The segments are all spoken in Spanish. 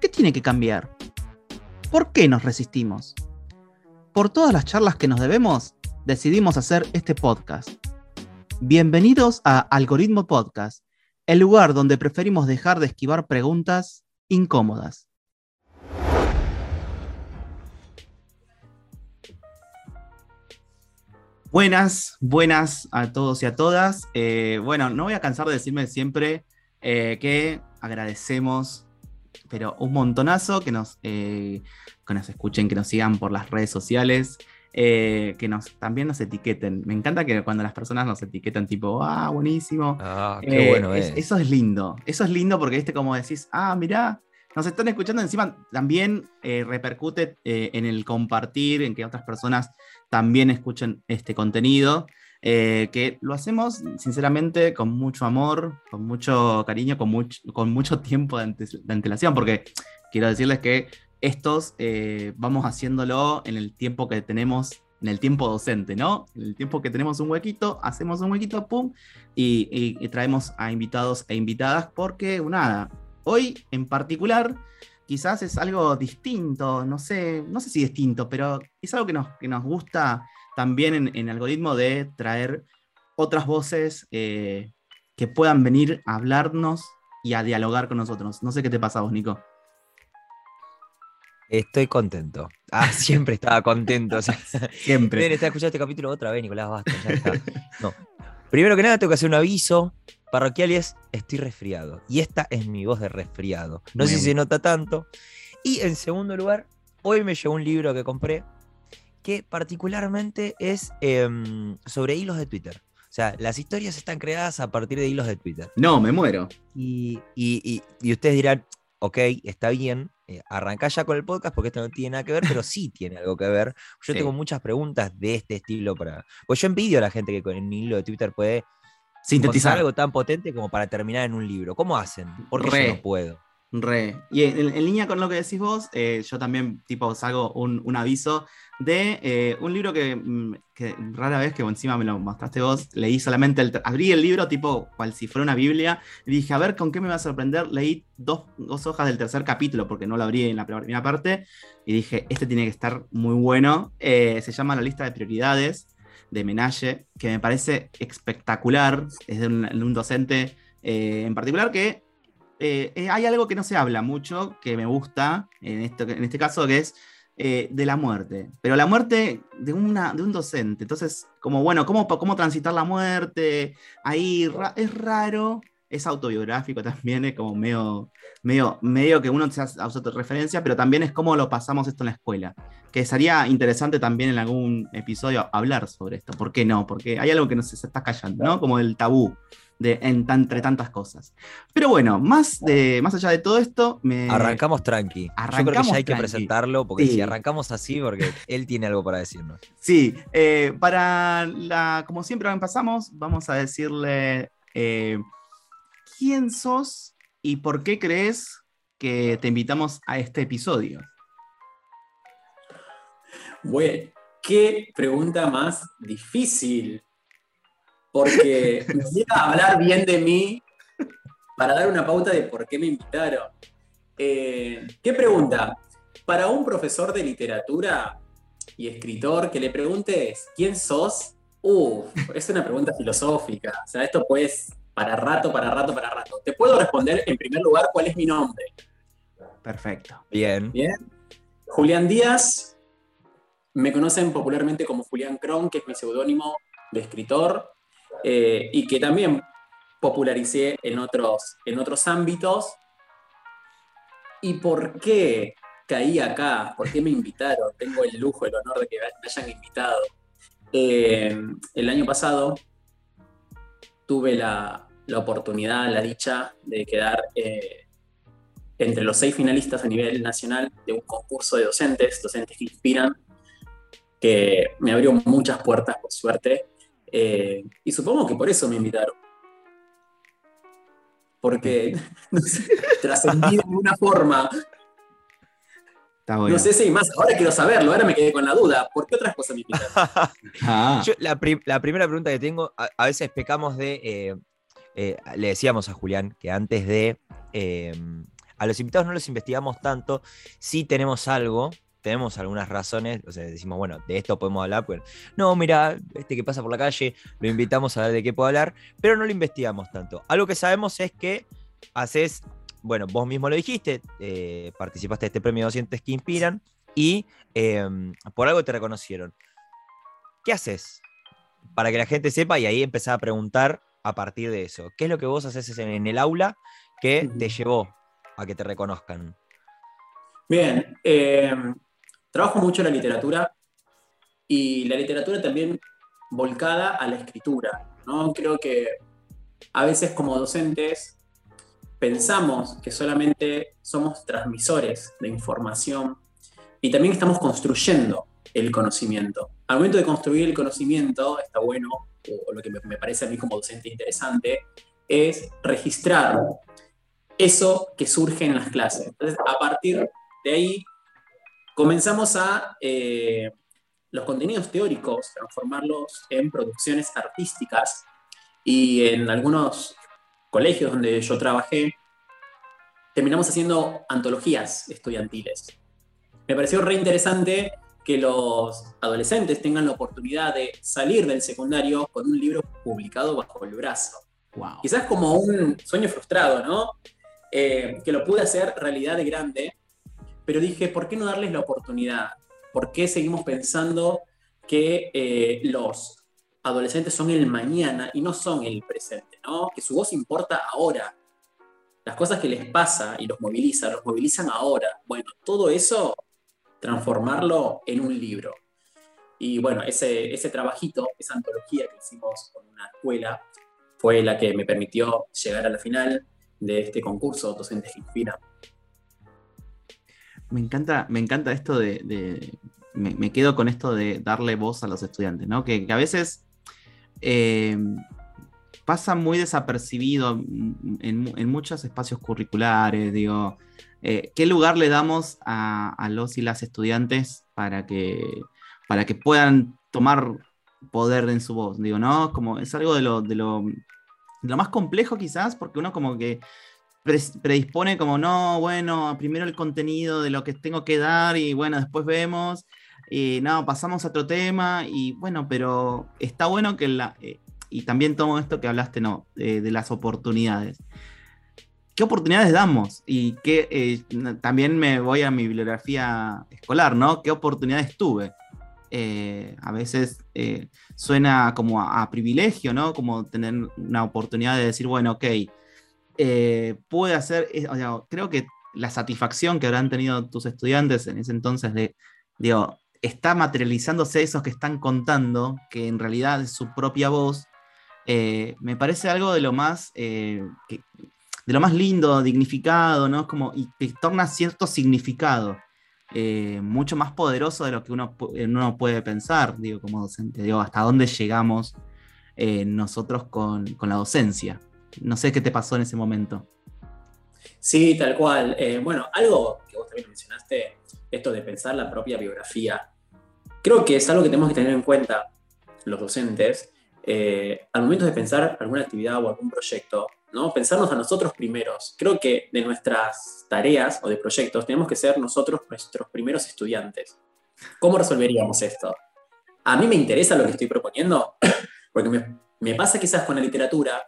¿Qué tiene que cambiar? ¿Por qué nos resistimos? Por todas las charlas que nos debemos, decidimos hacer este podcast. Bienvenidos a Algoritmo Podcast, el lugar donde preferimos dejar de esquivar preguntas incómodas. Buenas, buenas a todos y a todas. Eh, bueno, no voy a cansar de decirme siempre eh, que agradecemos, pero un montonazo que nos, eh, que nos escuchen, que nos sigan por las redes sociales, que nos, también nos etiqueten. Me encanta que cuando las personas nos etiquetan, tipo, ah, buenísimo. Ah, qué bueno es. Eso es lindo. Eso es lindo porque, este, como decís, ah, mirá, nos están escuchando encima, también repercute en el compartir, en que otras personas también escuchen este contenido, eh, que lo hacemos sinceramente con mucho amor, con mucho cariño, con, mucho, con mucho tiempo de, antelación, porque quiero decirles que estos eh, vamos haciéndolo en el tiempo que tenemos, en el tiempo docente, ¿no? En el tiempo que tenemos un huequito, hacemos un huequito, pum, y, y traemos a invitados e invitadas, porque nada, hoy en particular quizás es algo distinto, no sé, no sé si distinto, pero es algo que nos, que nos gusta también en, en algoritmo de traer otras voces eh, que puedan venir a hablarnos y a dialogar con nosotros. No sé qué te pasa a vos, Nico. Estoy contento. Ah, siempre estaba contento. siempre. Bien, está escuchando este capítulo otra vez, Nicolás, basta, ya está. No. Primero que nada, tengo que hacer un aviso parroquial y es estoy resfriado. Y esta es mi voz de resfriado. No sé si se nota tanto. Y en segundo lugar, hoy me llegó un libro que compré que particularmente es em, sobre hilos de Twitter. O sea, las historias están creadas a partir de hilos de Twitter. No, me muero. Y, y, y, ustedes dirán, ok, está bien, eh, arrancá ya con el podcast porque esto no tiene nada que ver, pero sí tiene algo que ver. Yo tengo muchas preguntas de este estilo para... Pues yo envidio a la gente que con el hilo de Twitter puede sintetizar algo tan potente como para terminar en un libro. ¿Cómo hacen? Porque yo no puedo. Re. Y en, línea con lo que decís vos, eh, yo también tipo salgo un, un aviso de eh, un libro mm, que, rara vez que encima me lo mostraste vos, leí solamente, el, abrí el libro tipo cual si fuera una Biblia y dije, a ver, ¿con qué me va a sorprender? Leí dos, hojas del tercer capítulo porque no lo abrí en la primera parte y dije, este tiene que estar muy bueno. Eh, se llama La lista de prioridades de Menage, que me parece espectacular, es de un, docente eh, en particular que eh, eh, hay algo que no se habla mucho, que me gusta en, esto, en este caso, que es de la muerte. Pero la muerte de, una, de un docente. Entonces, como bueno, ¿cómo, cómo transitar la muerte? Ahí es raro, es autobiográfico también, es como medio, medio, medio que uno se hace referencia, pero también es cómo lo pasamos esto en la escuela. Que sería interesante también en algún episodio hablar sobre esto. ¿Por qué no? Porque hay algo que no se, está callando, ¿no? Como el tabú de, entre tantas cosas. Pero bueno, más, de, más allá de todo esto, me... Arrancamos tranqui. Arrancamos Yo creo que ya hay que presentarlo, porque si arrancamos así, porque él tiene algo para decirnos. Sí, eh, para la, como siempre empezamos, vamos a decirle... Eh, quién sos y por qué crees que te invitamos a este episodio. Bueno, qué pregunta más difícil. Porque a hablar bien de mí para dar una pauta de por qué me invitaron. Eh, ¿Qué pregunta? Para un profesor de literatura y escritor que le preguntes quién sos, es una pregunta filosófica. O sea, esto pues para rato, para rato, para rato. Te puedo responder en primer lugar cuál es mi nombre. Perfecto. Bien. Bien. Julián Díaz, me conocen popularmente como Julián Cron, que es mi seudónimo de escritor, eh, y que también popularicé en otros, en otros ámbitos. ¿Y por qué caí acá? ¿Por qué me invitaron? Tengo el lujo, el honor de que me hayan invitado. Eh, el año pasado tuve la, la oportunidad, la dicha de quedar eh, entre los seis finalistas a nivel nacional de un concurso de docentes, docentes que inspiran, que me abrió muchas puertas, por suerte, eh, y supongo que por eso me invitaron. Porque no sé, trascendí de alguna forma. No sé si más, ahora quiero saberlo, ahora me quedé con la duda. ¿Por qué otras cosas me invitaron? Ah. la, primera pregunta que tengo, a, veces pecamos de. Eh, eh, le decíamos a Julián que antes de. a los invitados no los investigamos tanto. Si tenemos algo tenemos algunas razones, o sea, decimos, bueno, de esto podemos hablar, pues no, mira, este que pasa por la calle, lo invitamos a ver de qué puede hablar, pero no lo investigamos tanto. Algo que sabemos es que haces, bueno, vos mismo lo dijiste, eh, participaste de este premio de docentes que inspiran y em, por algo te reconocieron. ¿Qué haces? Para que la gente sepa y ahí empezar a preguntar a partir de eso. ¿Qué es lo que vos haces en el aula que te llevó a que te reconozcan? Bien, eh, Trabajo mucho la literatura y la literatura también volcada a la escritura. ¿no? Creo que a veces como docentes pensamos que solamente somos transmisores de información y también estamos construyendo el conocimiento. Al momento de construir el conocimiento, está bueno, o lo que me parece a mí como docente interesante, es registrar eso que surge en las clases. Entonces, a partir de ahí, comenzamos a eh, los contenidos teóricos, transformarlos en producciones artísticas y en algunos colegios donde yo trabajé, terminamos haciendo antologías estudiantiles. Me pareció re interesante que los adolescentes tengan la oportunidad de salir del secundario con un libro publicado bajo el brazo. Quizás como un sueño frustrado, ¿no? Eh, que lo pude hacer realidad de grande pero dije, ¿por qué no darles la oportunidad? ¿Por qué seguimos pensando que eh, los adolescentes son el mañana y no son el presente? ¿no? Que su voz importa ahora. Las cosas que les pasa y los moviliza, los movilizan ahora. Bueno, todo eso, transformarlo en un libro. Y bueno, ese, ese trabajito, esa antología que hicimos con una escuela, fue la que me permitió llegar a la final de este concurso Docentes que Inspiran. Me encanta, me encanta esto de. me, quedo con esto de darle voz a los estudiantes, ¿no? Que, a veces eh, pasa muy desapercibido en, muchos espacios curriculares, digo. Eh, ¿Qué lugar le damos a, los y las estudiantes para que, para que puedan tomar poder en su voz? Digo, ¿no? Como es algo de lo, de lo, de lo más complejo quizás, porque uno como que predispone como, no, bueno, primero el contenido de lo que tengo que dar y bueno, después vemos, y no, pasamos a otro tema y bueno, pero está bueno que la... Eh, y también tomo esto que hablaste, no, de las oportunidades. ¿Qué oportunidades damos? Y que eh, también me voy a mi bibliografía escolar, ¿no? ¿Qué oportunidades tuve? Eh, a veces suena como a, a, privilegio, ¿no? Como tener una oportunidad de decir, bueno, ok, eh, puede hacer, creo que la satisfacción que habrán tenido tus estudiantes en ese entonces de, digo, está materializándose esos que están contando, que en realidad es su propia voz, eh, me parece algo de lo más, eh, de lo más lindo, dignificado, ¿no? Como, y que torna cierto significado. mucho más poderoso de lo que uno, uno puede pensar, digo, como docente, digo, hasta dónde llegamos nosotros con, con la docencia. No sé qué te pasó en ese momento. Sí, tal cual. Eh, bueno, algo que vos también mencionaste, esto de pensar la propia biografía. Creo que es algo que tenemos que tener en cuenta los docentes eh, al momento de pensar alguna actividad o algún proyecto, ¿no? Pensarnos a nosotros primeros. Creo que de nuestras tareas o de proyectos tenemos que ser nosotros nuestros primeros estudiantes. ¿Cómo resolveríamos esto? A mí me interesa lo que estoy proponiendo, porque me, me pasa quizás con la literatura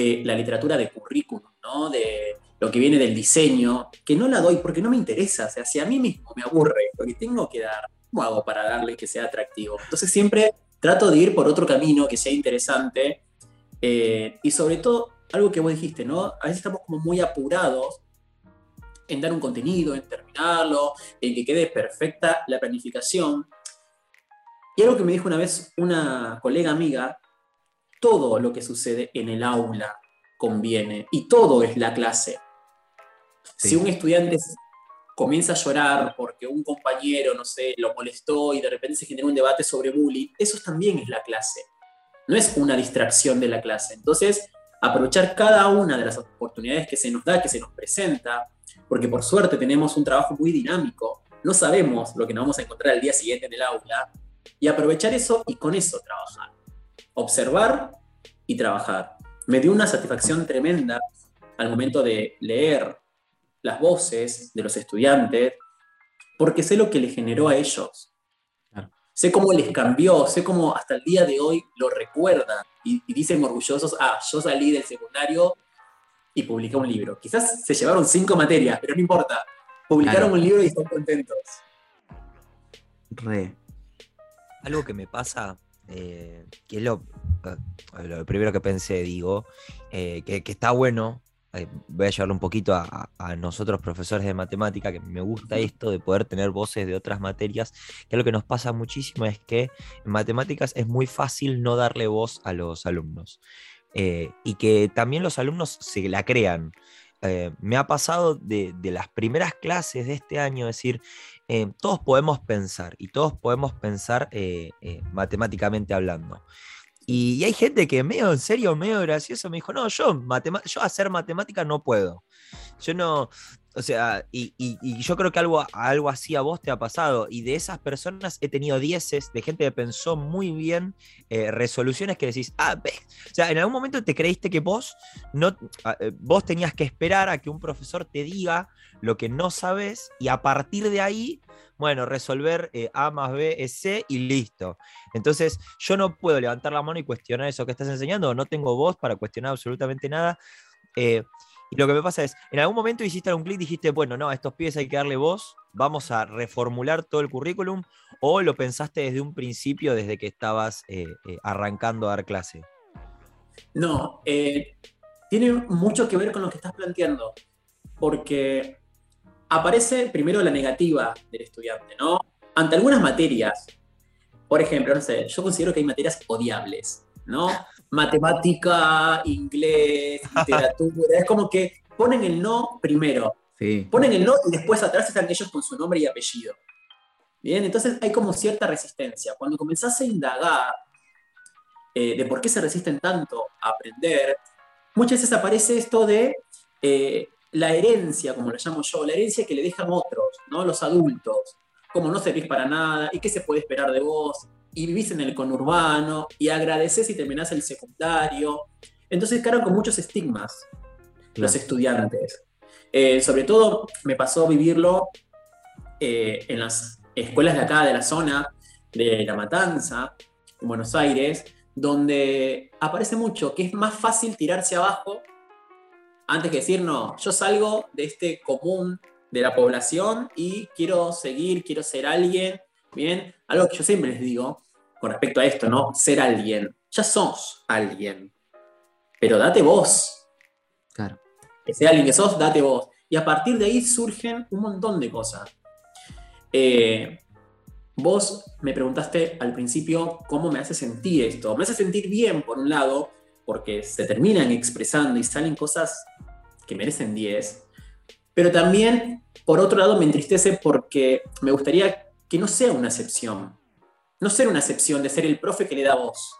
eh, la literatura de currículum, ¿no? de lo que viene del diseño, que no la doy porque no me interesa, o sea, si a mí mismo me aburre lo que tengo que dar, ¿cómo hago para darle que sea atractivo? Entonces siempre trato de ir por otro camino que sea interesante eh, y sobre todo, algo que vos dijiste, ¿no? A veces estamos como muy apurados en dar un contenido, en terminarlo, en que quede perfecta la planificación. Y algo que me dijo una vez una colega amiga todo lo que sucede en el aula conviene y todo es la clase. Si un estudiante comienza a llorar porque un compañero, no sé, lo molestó y de repente se genera un debate sobre bullying, eso también es la clase. No es una distracción de la clase. Entonces, aprovechar cada una de las oportunidades que se nos da, que se nos presenta, porque por suerte tenemos un trabajo muy dinámico, no sabemos lo que nos vamos a encontrar al día siguiente en el aula, y aprovechar eso y con eso trabajar. Observar y trabajar. Me dio una satisfacción tremenda al momento de leer las voces de los estudiantes, porque sé lo que les generó a ellos. Sé cómo les cambió, sé cómo hasta el día de hoy lo recuerdan y, dicen orgullosos, ah, yo salí del secundario y publiqué un libro. Quizás se llevaron cinco materias, pero no importa. Publicaron un libro y están contentos. Re. Algo que me pasa, eh, que es lo, eh, lo, primero que pensé, digo, eh, que, está bueno voy a llevarlo un poquito a, nosotros profesores de matemática, que me gusta esto de poder tener voces de otras materias, que lo que nos pasa muchísimo es que en matemáticas es muy fácil no darle voz a los alumnos. Eh, y que también los alumnos se la crean. Eh, me ha pasado de, las primeras clases de este año decir, eh, todos podemos pensar y todos podemos pensar matemáticamente hablando. Y, hay gente que medio en serio, medio gracioso, me dijo, no, yo, yo hacer matemática no puedo. Yo no, o sea, y, yo creo que algo, así a vos te ha pasado. Y de esas personas he tenido dieces de gente que pensó muy bien eh, resoluciones que decís, ah, ves. O sea, en algún momento te creíste que vos, no, ah, eh, vos tenías que esperar a que un profesor te diga lo que no sabes y a partir de ahí bueno, resolver eh, A más B es C y listo. Entonces, yo no puedo levantar la mano y cuestionar eso que estás enseñando, no tengo voz para cuestionar absolutamente nada. Y lo que me pasa es, en algún momento hiciste un clic, dijiste, bueno, no, a estos pies hay que darle voz, vamos a reformular todo el currículum, o lo pensaste desde un principio, desde que estabas eh, arrancando a dar clase. No, tiene mucho que ver con lo que estás planteando, porque aparece primero la negativa del estudiante, ¿no? Ante algunas materias, por ejemplo, no sé, yo considero que hay materias odiables, ¿no? Matemática, inglés, literatura, es como que ponen el no primero. Ponen el no y después atrás están ellos con su nombre y apellido. Bien, entonces hay como cierta resistencia. Cuando comenzás a indagar eh, de por qué se resisten tanto a aprender, muchas veces aparece esto de eh, la herencia, como la llamo yo, la herencia que le dejan otros, ¿no? Los adultos, como no servís para nada, y qué se puede esperar de vos, y vivís en el conurbano, y agradeces y terminás el secundario. Entonces cargan con muchos estigmas los estudiantes. Eh, sobre todo me pasó vivirlo eh, en las escuelas de acá, de la zona, de La Matanza, en Buenos Aires, donde aparece mucho que es más fácil tirarse abajo antes que decir, no, yo salgo de este común de la población y quiero seguir, quiero ser alguien, ¿bien? Algo que yo siempre les digo con respecto a esto, ¿no? Ser alguien. Ya sos alguien, pero date voz. Claro. Que sea alguien que sos, date voz. Y a partir de ahí surgen un montón de cosas. Eh, vos me preguntaste al principio cómo me hace sentir esto. Me hace sentir bien, por un lado, porque se terminan expresando y salen cosas que merecen 10, pero también, por otro lado, me entristece porque me gustaría que no sea una excepción, no ser una excepción de ser el profe que le da voz.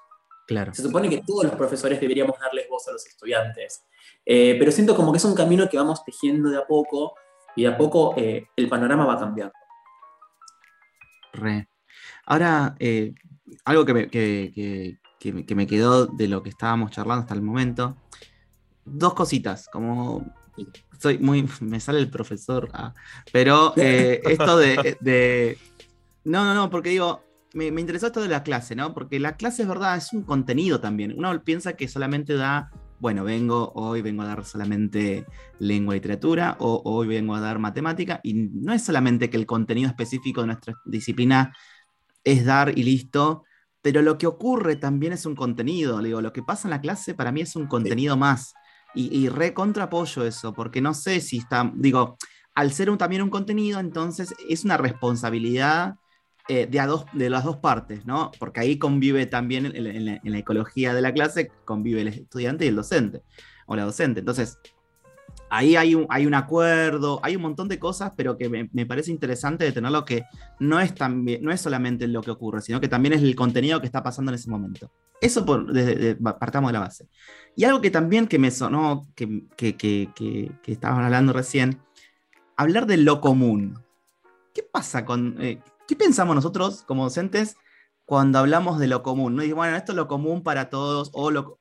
Claro. Se supone que todos los profesores deberíamos darles voz a los estudiantes, eh, pero siento como que es un camino que vamos tejiendo de a poco y de a poco eh, el panorama va cambiando. Re. Ahora, eh, algo que me, que, que, me quedó de lo que estábamos charlando hasta el momento. Dos cositas, como soy muy. Me sale el profesor. Ah, pero eh, esto de, No, no, no, porque digo. Me, me, interesó esto de la clase, ¿no? Porque la clase es verdad, es un contenido también. Uno piensa que solamente da, bueno, vengo, hoy vengo a dar solamente lengua y literatura, o hoy vengo a dar matemática, y no es solamente que el contenido específico de nuestra disciplina es dar y listo, pero lo que ocurre también es un contenido. digo, lo que pasa en la clase para mí es un contenido más. Y, y re eso, porque no sé si está, digo, al ser también un contenido, entonces es una responsabilidad eh, de, a dos, de las dos partes, ¿no? Porque ahí convive también en, la, ecología de la clase, convive el estudiante y el docente, o la docente. Entonces, ahí hay un, hay un acuerdo, hay un montón de cosas, pero que me, parece interesante de tenerlo que no es, también, no es solamente lo que ocurre, sino que también es el contenido que está pasando en ese momento. Eso por, partamos de la base. Y algo que también que me sonó, que, que, que, que, estaban hablando recién, hablar de lo común. ¿Qué pasa con... Eh, ¿Qué pensamos nosotros como docentes cuando hablamos de lo común? ¿no? Y bueno, esto es lo común para todos, o lo...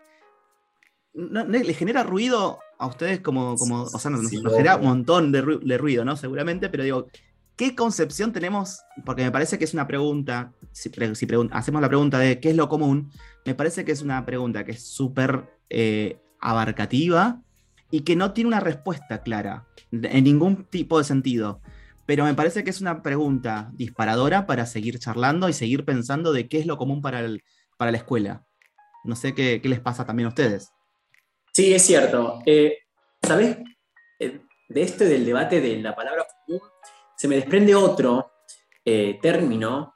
¿Le genera ruido a ustedes como, como o sea, nos, genera un montón de, ruido, ¿no? Seguramente, pero digo, ¿qué concepción tenemos? Porque me parece que es una pregunta, si, hacemos la pregunta de qué es lo común, me parece que es una pregunta que es súper eh, abarcativa y que no tiene una respuesta clara en ningún tipo de sentido. Pero me parece que es una pregunta disparadora para seguir charlando y seguir pensando de qué es lo común para, para la escuela. No sé qué, qué les pasa también a ustedes. Sí, es cierto. Eh, ¿Sabes? Eh, de este del debate de la palabra común, se me desprende otro eh, término,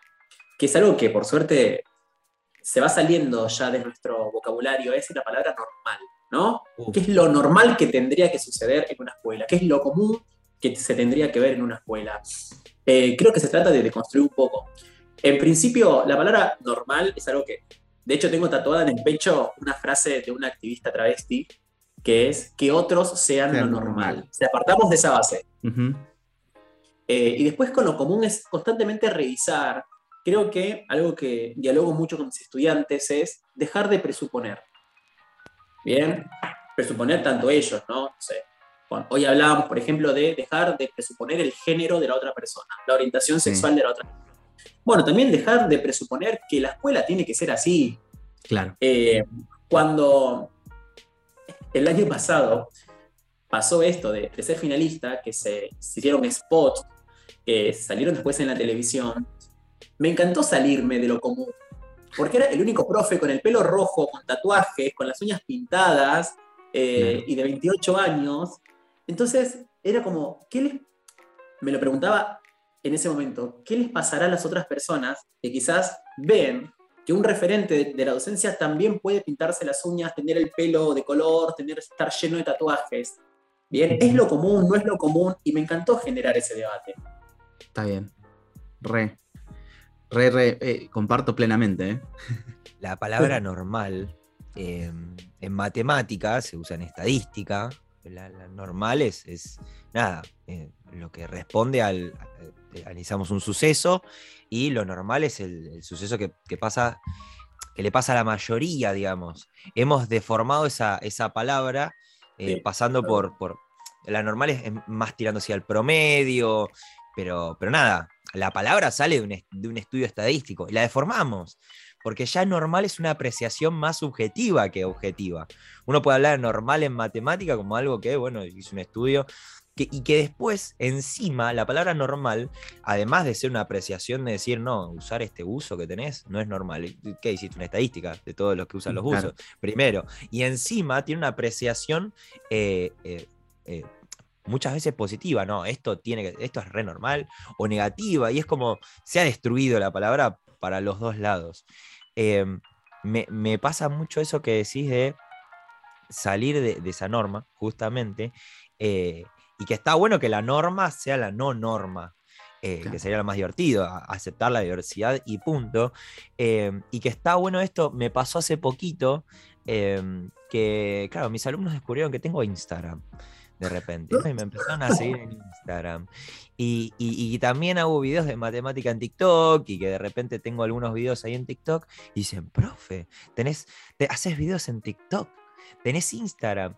que es algo que por suerte se va saliendo ya de nuestro vocabulario, es la palabra normal, ¿no? ¿Qué es lo normal que tendría que suceder en una escuela? ¿Qué es lo común que se tendría que ver en una escuela? creo que se trata de deconstruir un poco. En principio, la palabra normal es algo que de hecho, tengo tatuada en el pecho una frase de una activista travesti que es que otros sean lo normal. Sea, apartamos de esa base. Eh, y después con lo común es constantemente revisar. Creo que algo que dialogo mucho con mis estudiantes es dejar de presuponer. Bien, presuponer tanto ellos, ¿no? no sé. Hoy hablábamos, por ejemplo, de dejar de presuponer el género de la otra persona, la orientación sexual de la otra persona bueno, también dejar de presuponer que la escuela tiene que ser así. Claro. Eh, cuando el año pasado pasó esto de, ser finalista, que se, hicieron spots, que salieron después en la televisión, me encantó salirme de lo común. Porque era el único profe con el pelo rojo, con tatuajes, con las uñas pintadas eh, y de 28 años. Entonces era como, ¿qué les.? Me lo preguntaba en ese momento, ¿qué les pasará a las otras personas que quizás ven que un referente de, la docencia también puede pintarse las uñas, tener el pelo de color, tener, estar lleno de tatuajes? Bien, es lo común, no es lo común, y me encantó generar ese debate. Está bien. Re. Re, re, eh, comparto plenamente. ¿eh? La palabra normal em, en matemáticas se usa en estadística. La, normal es, nada, eh, lo que responde al, analizamos un suceso y lo normal es el, suceso que, pasa, que le pasa a la mayoría, digamos. Hemos deformado esa, esa palabra eh, pasando por, por, La normal es más tirando hacia el promedio, pero, pero nada, la palabra sale de un, de un estudio estadístico y la deformamos porque ya normal es una apreciación más subjetiva que objetiva. Uno puede hablar de normal en matemática como algo que, bueno, hizo un estudio y que después, encima, la palabra normal, además de ser una apreciación de decir, no, usar este uso que tenés no es normal. ¿Qué hiciste? Una estadística de todos los que usan los usos, primero. Y encima tiene una apreciación eh, eh, eh, muchas veces positiva, ¿no? Esto, tiene que, esto es re normal o negativa, y es como se ha destruido la palabra para los dos lados. Em, me, pasa mucho eso que decís de salir de, esa norma, justamente, y que está bueno que la norma sea la no norma. Eh, que sería lo más divertido, aceptar la diversidad y punto. Em, y que está bueno esto, me pasó hace poquito, em, que, claro, mis alumnos descubrieron que tengo Instagram de repente. Y me empezaron a seguir en Instagram. Y, también hago videos de matemática en TikTok y que de repente tengo algunos videos ahí en TikTok y dicen, profe, tenés, te, haces videos en TikTok, tenés Instagram.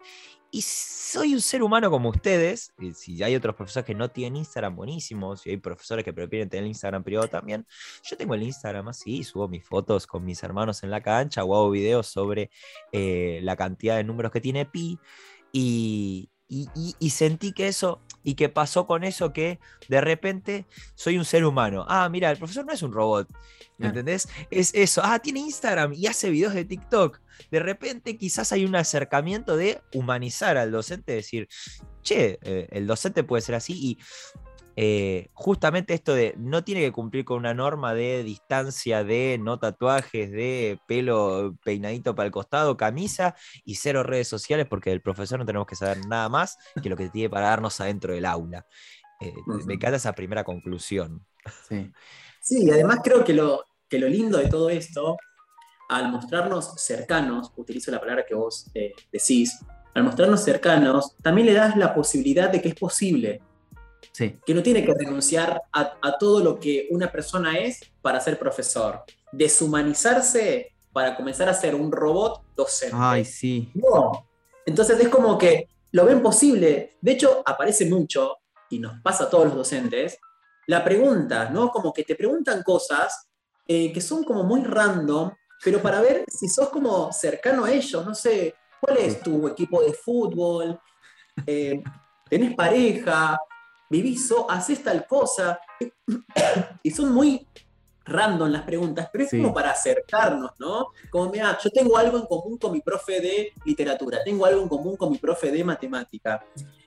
Y soy un ser humano como ustedes. Y si hay otros profesores que no tienen Instagram, buenísimos. Y hay profesores que prefieren tener el Instagram privado también. Yo tengo el Instagram así, subo mis fotos con mis hermanos en la cancha o hago videos sobre eh, la cantidad de números que tiene Pi. Y, y, sentí que eso, y que pasó con eso que de repente soy un ser humano. Ah, mira, el profesor no es un robot, ¿me entendés? Es eso, ah, tiene Instagram y hace videos de TikTok. De repente quizás hay un acercamiento de humanizar al docente, decir, che, eh, el docente puede ser así y eh, justamente esto de no tiene que cumplir con una norma de distancia, de no tatuajes, de pelo peinadito para el costado, camisa y cero redes sociales, porque del profesor no tenemos que saber nada más que lo que tiene para darnos adentro del aula. Eh, me encanta esa primera conclusión. Sí. sí, y además creo que lo, que lo lindo de todo esto, al mostrarnos cercanos, utilizo la palabra que vos eh, decís, al mostrarnos cercanos, también le das la posibilidad de que es posible que no tiene que renunciar a, todo lo que una persona es para ser profesor. Deshumanizarse para comenzar a ser un robot docente. Ay, sí. No. Entonces es como que lo ven posible. De hecho, aparece mucho, y nos pasa a todos los docentes, la pregunta, ¿no? Como que te preguntan cosas eh, que son como muy random, pero para ver si sos como cercano a ellos, no sé, ¿cuál es tu equipo de fútbol? Eh, ¿Tenés pareja? Vivís, haces tal cosa. Y son muy random las preguntas, pero es como para acercarnos, ¿no? Como, mira, yo tengo algo en común con mi profe de literatura, tengo algo en común con mi profe de matemática.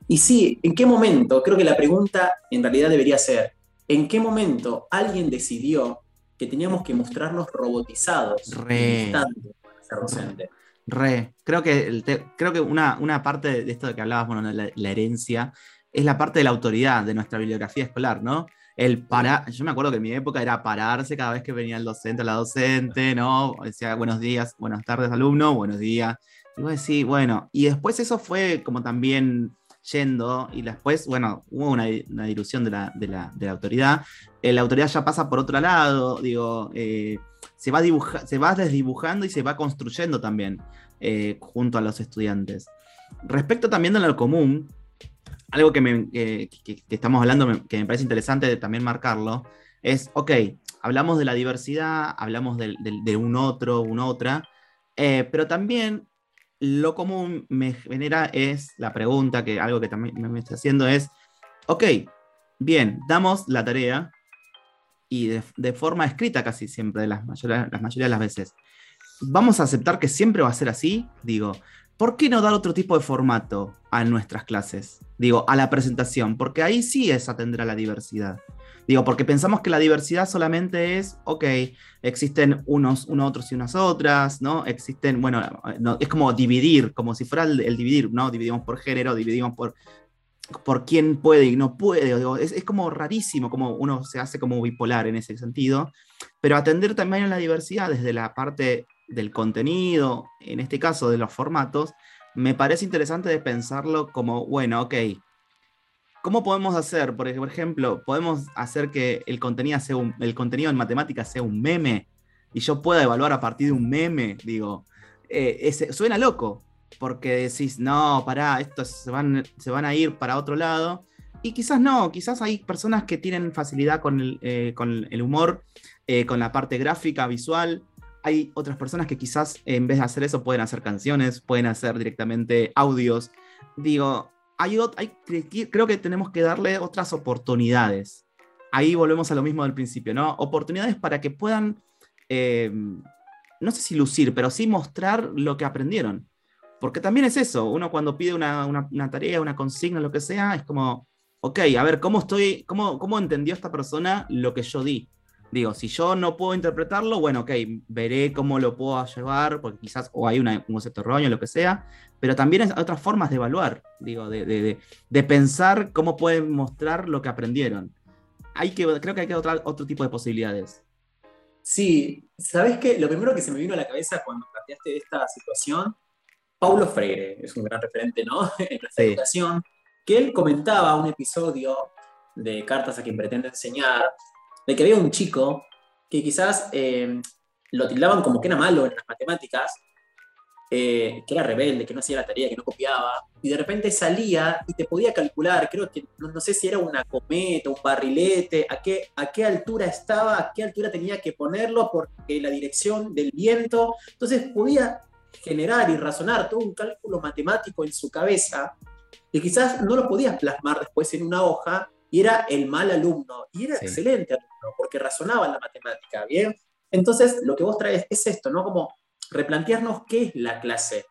Y sí, ¿en qué momento? Creo que la pregunta en realidad debería ser, ¿en qué momento alguien decidió que teníamos que mostrarnos robotizados Re. para ser docente? Re. Creo que, creo que una, una parte de esto de que hablabas, bueno, la, la herencia, es la parte de la autoridad de nuestra bibliografía escolar, ¿no? El para, yo me acuerdo que en mi época era pararse cada vez que venía el docente o la docente, ¿no? Decía buenos días, buenas tardes, alumno, buenos días. Y vos decís, bueno, y después eso fue como también yendo, y después, bueno, hubo una, dilución de la, de la, de la autoridad. Eh, la autoridad ya pasa por otro lado, digo, eh, se, va se va desdibujando y se va construyendo también eh, junto a los estudiantes. Respecto también de lo común, algo que, me, estamos hablando que me parece interesante también marcarlo es, ok, hablamos de la diversidad, hablamos de, un otro, una otra, eh, pero también lo común me genera es la pregunta, que algo que también me está haciendo es, ok, bien, damos la tarea y de, forma escrita casi siempre, las mayoría, las mayoría de las veces. ¿Vamos a aceptar que siempre va a ser así? Digo, ¿por qué no dar otro tipo de formato a nuestras clases? Digo, a la presentación, porque ahí sí es atender a la diversidad. Digo, porque pensamos que la diversidad solamente es, ok, existen unos, unos otros y unas otras, ¿no? Existen, bueno, es como dividir, como si fuera el, dividir, ¿no? Dividimos por género, dividimos por, por quién puede y no puede. es, es, como rarísimo, como uno se hace como bipolar en ese sentido. Pero atender también a la diversidad desde la parte del contenido, en este caso de los formatos, me parece interesante de pensarlo como, bueno, ok, ¿cómo podemos hacer? Por ejemplo, podemos hacer que el contenido, sea el contenido en matemáticas sea un meme y yo pueda evaluar a partir de un meme, digo, eh, suena loco, porque decís, no, pará, estos se van, se van a ir para otro lado. Y quizás no, quizás hay personas que tienen facilidad con el, eh, con el humor, eh, con la parte gráfica, visual, hay otras personas que quizás en vez de hacer eso pueden hacer canciones, pueden hacer directamente audios. Digo, hay, creo que tenemos que darle otras oportunidades. Ahí volvemos a lo mismo del principio, ¿no? Oportunidades para que puedan, eh, no sé si lucir, pero sí mostrar lo que aprendieron. Porque también es eso, uno cuando pide una, una, tarea, una consigna, lo que sea, es como, ok, a ver, ¿cómo estoy, cómo, cómo entendió esta persona lo que yo di? Digo, si yo no puedo interpretarlo, bueno, ok, veré cómo lo puedo llevar, porque quizás o hay un concepto erróneo, lo que sea, pero también hay otras formas de evaluar, digo, de, pensar cómo pueden mostrar lo que aprendieron. Hay que, creo que hay que otro, otro tipo de posibilidades. Sí, ¿sabes qué? Lo primero que se me vino a la cabeza cuando planteaste esta situación, Paulo Freire, es un gran referente, ¿no? en nuestra educación, que él comentaba un episodio de Cartas a quien pretende enseñar, de que había un chico que quizás eh, lo tildaban como que era malo en las matemáticas, eh, que era rebelde, que no hacía la tarea, que no copiaba, y de repente salía y te podía calcular, creo que no, sé si era una cometa, un barrilete, a qué, a qué altura estaba, a qué altura tenía que ponerlo, porque la dirección del viento, entonces podía generar y razonar todo un cálculo matemático en su cabeza, y quizás no lo podías plasmar después en una hoja, y era el mal alumno, y era excelente alumno, porque razonaba en la matemática, ¿bien? Entonces, lo que vos traes es esto, ¿no? Como replantearnos qué es la clase,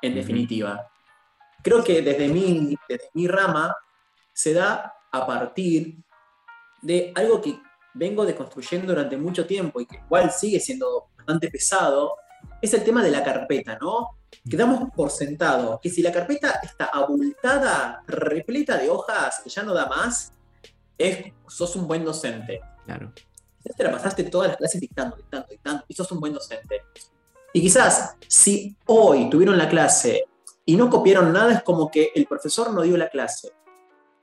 en definitiva. Creo que desde mi, desde mi rama se da a partir de algo que vengo deconstruyendo durante mucho tiempo y que igual sigue siendo bastante pesado, es el tema de la carpeta, ¿no? Quedamos por sentado que si la carpeta está abultada, repleta de hojas, que ya no da más, es, sos un buen docente. Claro. Quizás te la pasaste todas las clases dictando, dictando, dictando, y sos un buen docente. Y quizás si hoy tuvieron la clase y no copiaron nada, es como que el profesor no dio la clase.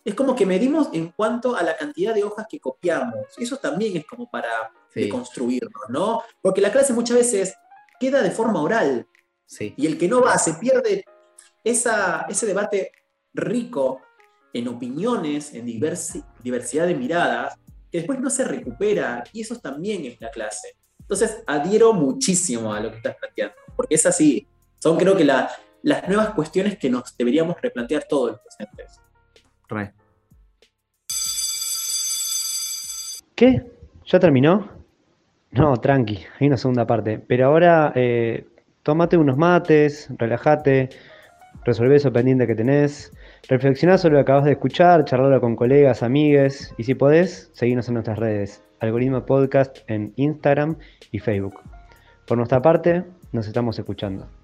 Es como que medimos en cuanto a la cantidad de hojas que copiamos. Eso también es como para Sí. construirnos, ¿no? Porque la clase muchas veces queda de forma oral Sí. y el que no va se pierde esa, ese debate rico en opiniones, en diversi- diversidad de miradas, que después no se recupera y eso también es la clase. Entonces, adhiero muchísimo a lo que estás planteando, porque es así. Son creo que la- las nuevas cuestiones que nos deberíamos replantear todos los. Re. ¿Qué? ¿Ya terminó? No, tranqui, hay una segunda parte. Pero ahora eh, tómate unos mates, relájate, resolvé eso pendiente que tenés, reflexioná sobre lo que acabas de escuchar, charlarlo con colegas, amigues, y si podés, seguirnos en nuestras redes, Algoritmo Podcast en Instagram y Facebook. Por nuestra parte, nos estamos escuchando.